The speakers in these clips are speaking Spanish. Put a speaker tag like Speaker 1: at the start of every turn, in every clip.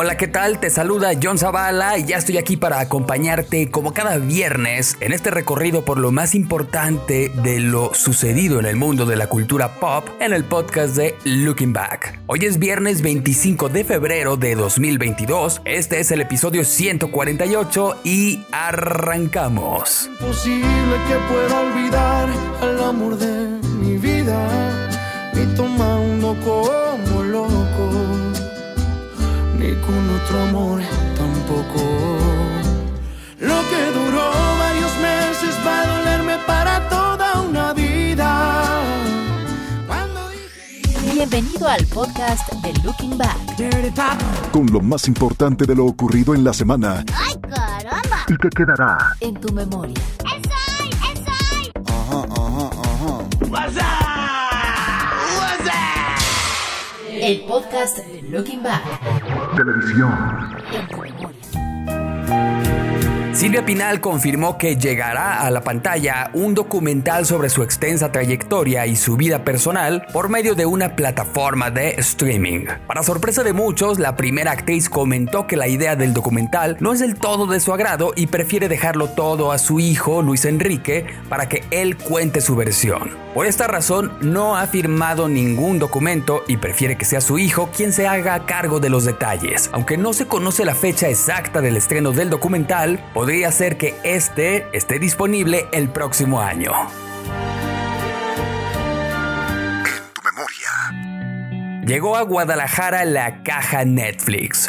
Speaker 1: Hola, ¿qué tal? Te saluda John Zavala y ya estoy aquí para acompañarte como cada viernes en este recorrido por lo más importante de lo sucedido en el mundo de la cultura pop en el podcast de Looking Back. Hoy es viernes 25 de febrero de 2022, este es el episodio 148 y arrancamos.
Speaker 2: Imposible que pueda olvidar el amor de mi vida como loco ni con otro amor tampoco. Lo que duró varios meses va a dolerme para toda una vida. Cuando dije...
Speaker 3: Bienvenido al podcast de Looking Back.
Speaker 4: con lo más importante de lo ocurrido en la semana
Speaker 5: ¡Ay, caramba!
Speaker 4: y que quedará
Speaker 3: En tu memoria.
Speaker 5: ¡Esoy!
Speaker 3: El podcast de Looking Back.
Speaker 4: Televisión.
Speaker 1: Silvia Pinal confirmó que llegará a la pantalla un documental sobre su extensa trayectoria y su vida personal por medio de una plataforma de streaming. Para sorpresa de muchos, la primera actriz comentó que la idea del documental no es del todo de su agrado y prefiere dejarlo todo a su hijo, Luis Enrique, para que él cuente su versión. Por esta razón, no ha firmado ningún documento y prefiere que sea su hijo quien se haga cargo de los detalles. Aunque no se conoce la fecha exacta del estreno del documental, podría ser que este esté disponible el próximo año.
Speaker 4: Tu memoria.
Speaker 1: Llegó a Guadalajara la caja Netflix.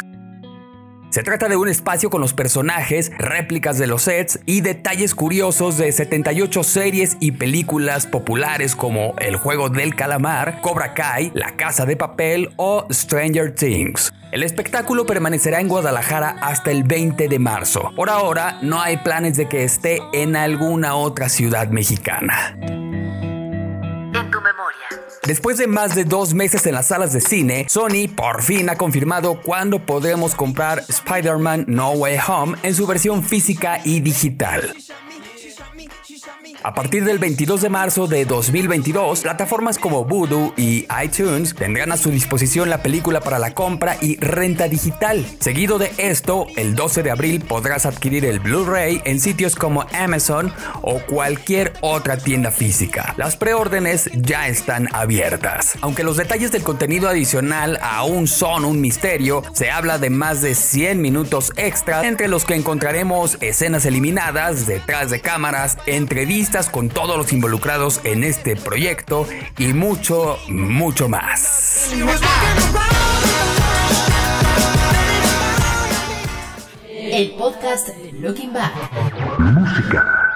Speaker 1: Se trata de un espacio con los personajes, réplicas de los sets y detalles curiosos de 78 series y películas populares como El juego del calamar, Cobra Kai, La casa de papel o Stranger Things. El espectáculo permanecerá en Guadalajara hasta el 20 de marzo. Por ahora no hay planes de que esté en alguna otra ciudad mexicana. Después de más de dos meses en las salas de cine, Sony por fin ha confirmado cuándo podremos comprar Spider-Man No Way Home en su versión física y digital. A partir del 22 de marzo de 2022, plataformas como Voodoo y iTunes tendrán a su disposición la película para la compra y renta digital. Seguido de esto, el 12 de abril podrás adquirir el Blu-ray en sitios como Amazon o cualquier otra tienda física. Las preórdenes ya están abiertas. Aunque los detalles del contenido adicional aún son un misterio, se habla de más de 100 minutos extra entre los que encontraremos escenas eliminadas, detrás de cámaras, entrevistas con todos los involucrados en este proyecto y mucho, mucho más.
Speaker 3: El podcast de Looking Back.
Speaker 4: Música.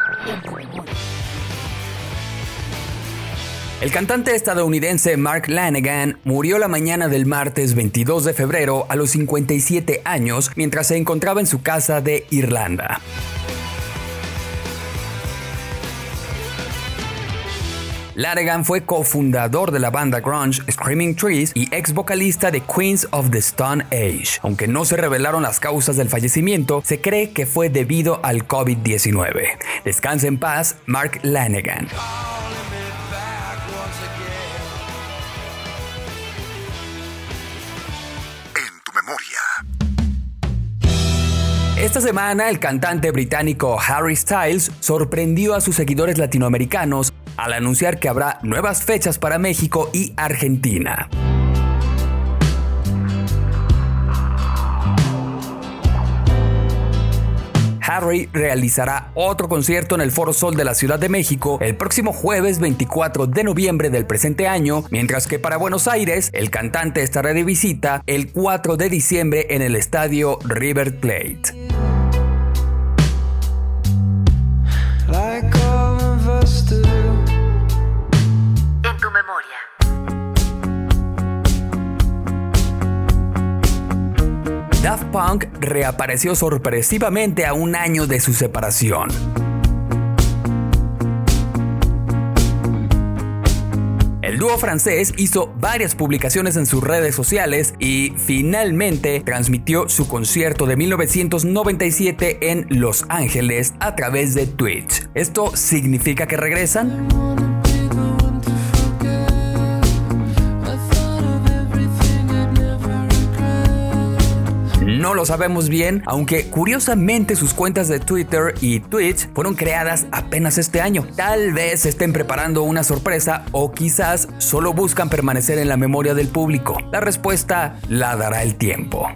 Speaker 1: El cantante estadounidense Mark Lanegan murió la mañana del martes 22 de febrero a los 57 años mientras se encontraba en su casa de Irlanda. Lanegan fue cofundador de la banda grunge Screaming Trees y ex vocalista de Queens of the Stone Age. Aunque no se revelaron las causas del fallecimiento, se cree que fue debido al COVID-19. Descansa en paz, Mark Lanegan.
Speaker 4: En tu memoria.
Speaker 1: Esta semana el cantante británico Harry Styles sorprendió a sus seguidores latinoamericanos al anunciar que habrá nuevas fechas para México y Argentina. Harry realizará otro concierto en el Foro Sol de la Ciudad de México el próximo jueves 24 de noviembre del presente año, mientras que para Buenos Aires el cantante estará de visita el 4 de diciembre en el estadio River Plate. Punk reapareció sorpresivamente a un año de su separación. El dúo francés hizo varias publicaciones en sus redes sociales y finalmente transmitió su concierto de 1997 en Los Ángeles a través de Twitch. ¿Esto significa que regresan? No lo sabemos bien, aunque curiosamente sus cuentas de Twitter y Twitch fueron creadas apenas este año. Tal vez estén preparando una sorpresa o quizás solo buscan permanecer en la memoria del público. La respuesta la dará el tiempo.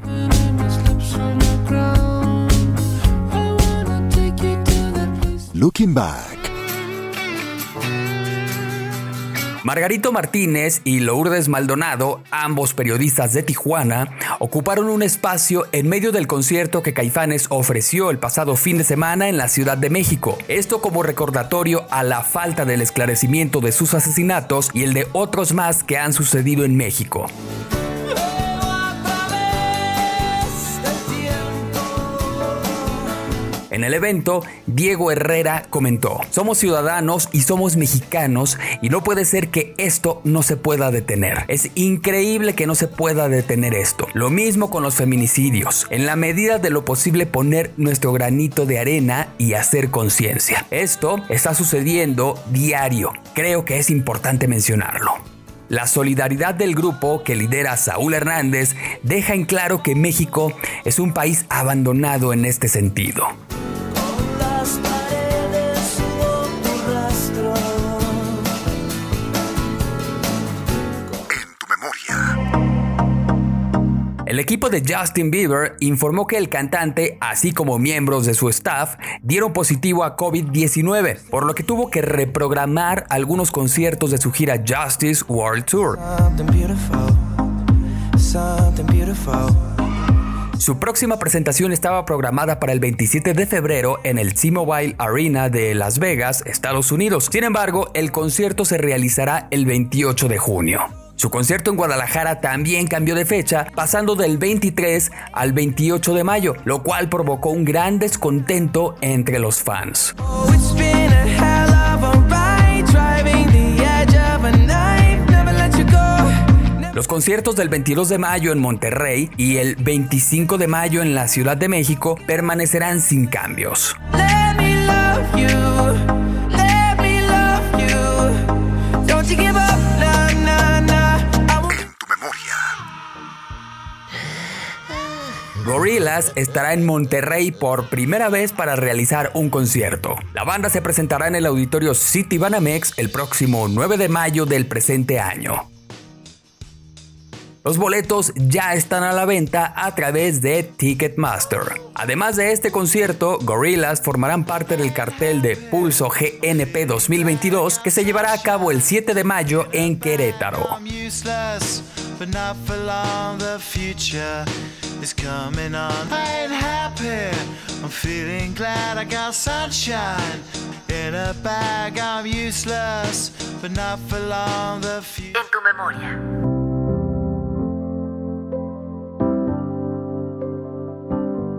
Speaker 4: Looking Back.
Speaker 1: Margarito Martínez y Lourdes Maldonado, ambos periodistas de Tijuana, ocuparon un espacio en medio del concierto que Caifanes ofreció el pasado fin de semana en la Ciudad de México. Esto como recordatorio a la falta del esclarecimiento de sus asesinatos y el de otros más que han sucedido en México. En el evento, Diego Herrera comentó, somos ciudadanos y somos mexicanos y no puede ser que esto no se pueda detener. Es increíble que no se pueda detener esto. Lo mismo con los feminicidios. En la medida de lo posible poner nuestro granito de arena y hacer conciencia. Esto está sucediendo diario. Creo que es importante mencionarlo. La solidaridad del grupo que lidera Saúl Hernández deja en claro que México es un país abandonado en este sentido. El equipo de Justin Bieber informó que el cantante, así como miembros de su staff, dieron positivo a COVID-19, por lo que tuvo que reprogramar algunos conciertos de su gira Justice World Tour. Su próxima presentación estaba programada para el 27 de febrero en el T-Mobile Arena de Las Vegas, Estados Unidos. Sin embargo, el concierto se realizará el 28 de junio. Su concierto en Guadalajara también cambió de fecha, pasando del 23 al 28 de mayo, lo cual provocó un gran descontento entre los fans. Los conciertos del 22 de mayo en Monterrey y el 25 de mayo en la Ciudad de México permanecerán sin cambios. Gorillaz estará en Monterrey por primera vez para realizar un concierto. La banda se presentará en el auditorio City Banamex el próximo 9 de mayo del presente año. Los boletos ya están a la venta a través de Ticketmaster. Además de este concierto, Gorillaz formarán parte del cartel de Pulso GNP 2022 que se llevará a cabo el 7 de mayo en Querétaro.
Speaker 3: En tu memoria.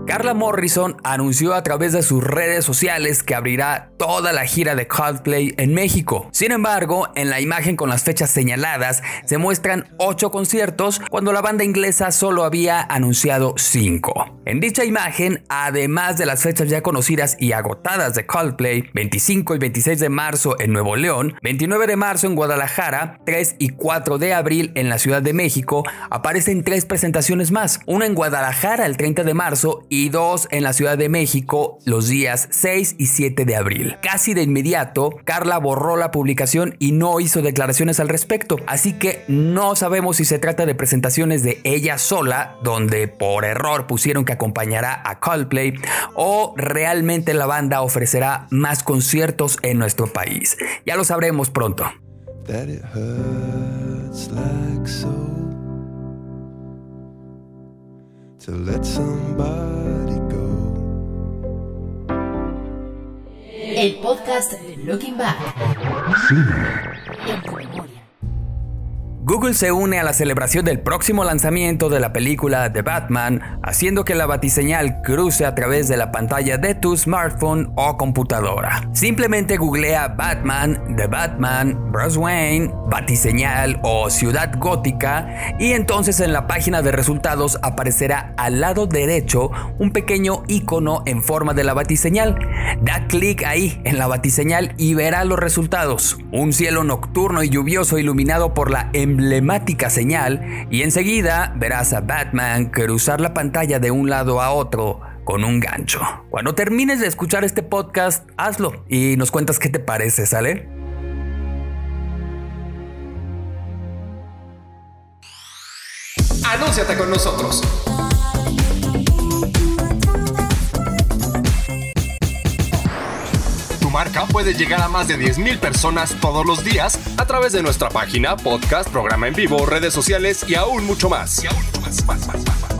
Speaker 1: Carla Morrison anunció a través de sus redes sociales que abrirá toda la gira de Coldplay en México. Sin embargo, en la imagen con las fechas señaladas se muestran 8 conciertos cuando la banda inglesa solo había anunciado 5. En dicha imagen, además de las fechas ya conocidas y agotadas de Coldplay, 25 y 26 de marzo en Nuevo León, 29 de marzo en Guadalajara, 3 y 4 de abril en la Ciudad de México, aparecen tres presentaciones más, una en Guadalajara el 30 de marzo y y dos en la Ciudad de México los días 6 y 7 de abril. Casi de inmediato, Carla borró la publicación y no hizo declaraciones al respecto, así que no sabemos si se trata de presentaciones de ella sola, donde por error pusieron que acompañará a Coldplay, o realmente la banda ofrecerá más conciertos en nuestro país. Ya lo sabremos pronto.
Speaker 3: El podcast Looking Back. En tu memoria.
Speaker 1: Google se une a la celebración del próximo lanzamiento de la película The Batman, haciendo que la batiseñal cruce a través de la pantalla de tu smartphone o computadora. Simplemente googlea Batman, The Batman, Bruce Wayne, batiseñal o ciudad gótica y entonces en la página de resultados aparecerá al lado derecho un pequeño icono en forma de la batiseñal. Da clic ahí en la batiseñal y verá los resultados. Un cielo nocturno y lluvioso iluminado por la emblemática señal y enseguida verás a Batman cruzar la pantalla de un lado a otro con un gancho. Cuando termines de escuchar este podcast, hazlo y nos cuentas qué te parece, ¿sale?
Speaker 6: Anúnciate con nosotros. Marca puede llegar a más de 10.000 personas todos los días a través de nuestra página, podcast, programa en vivo, redes sociales y aún mucho más.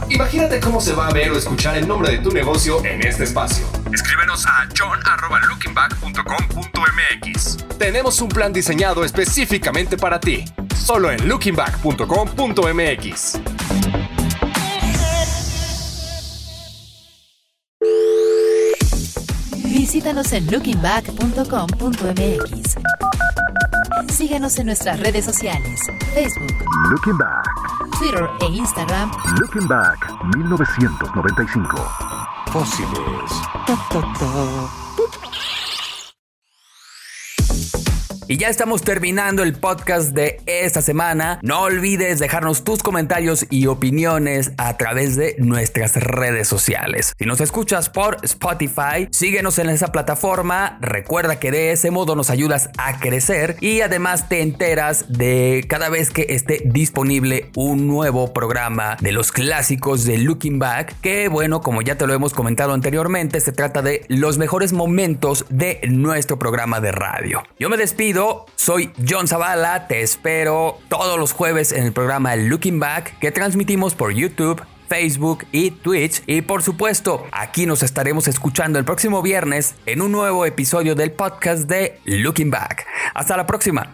Speaker 6: Imagínate cómo se va a ver o escuchar el nombre de tu negocio en este espacio. Escríbenos a john.lookingback.com.mx. Tenemos un plan diseñado específicamente para ti. Solo en lookingback.com.mx.
Speaker 3: Visítanos en lookingback.com.mx. Síguenos en nuestras redes sociales, Facebook,
Speaker 4: Looking Back,
Speaker 3: Twitter e Instagram
Speaker 4: Looking Back 1995. Fósiles.
Speaker 1: Y ya estamos terminando el podcast de esta semana. No olvides dejarnos tus comentarios y opiniones a través de nuestras redes sociales. Si nos escuchas por Spotify, síguenos en esa plataforma. Recuerda que de ese modo nos ayudas a crecer y además te enteras de cada vez que esté disponible un nuevo programa de los clásicos de Looking Back. Que bueno, como ya te lo hemos comentado anteriormente, se trata de los mejores momentos de nuestro programa de radio. Yo me despido soy John Zavala, te espero todos los jueves en el programa Looking Back que transmitimos por YouTube. Facebook y Twitch y por supuesto aquí nos estaremos escuchando el próximo viernes en un nuevo episodio del podcast de Looking Back. Hasta la próxima.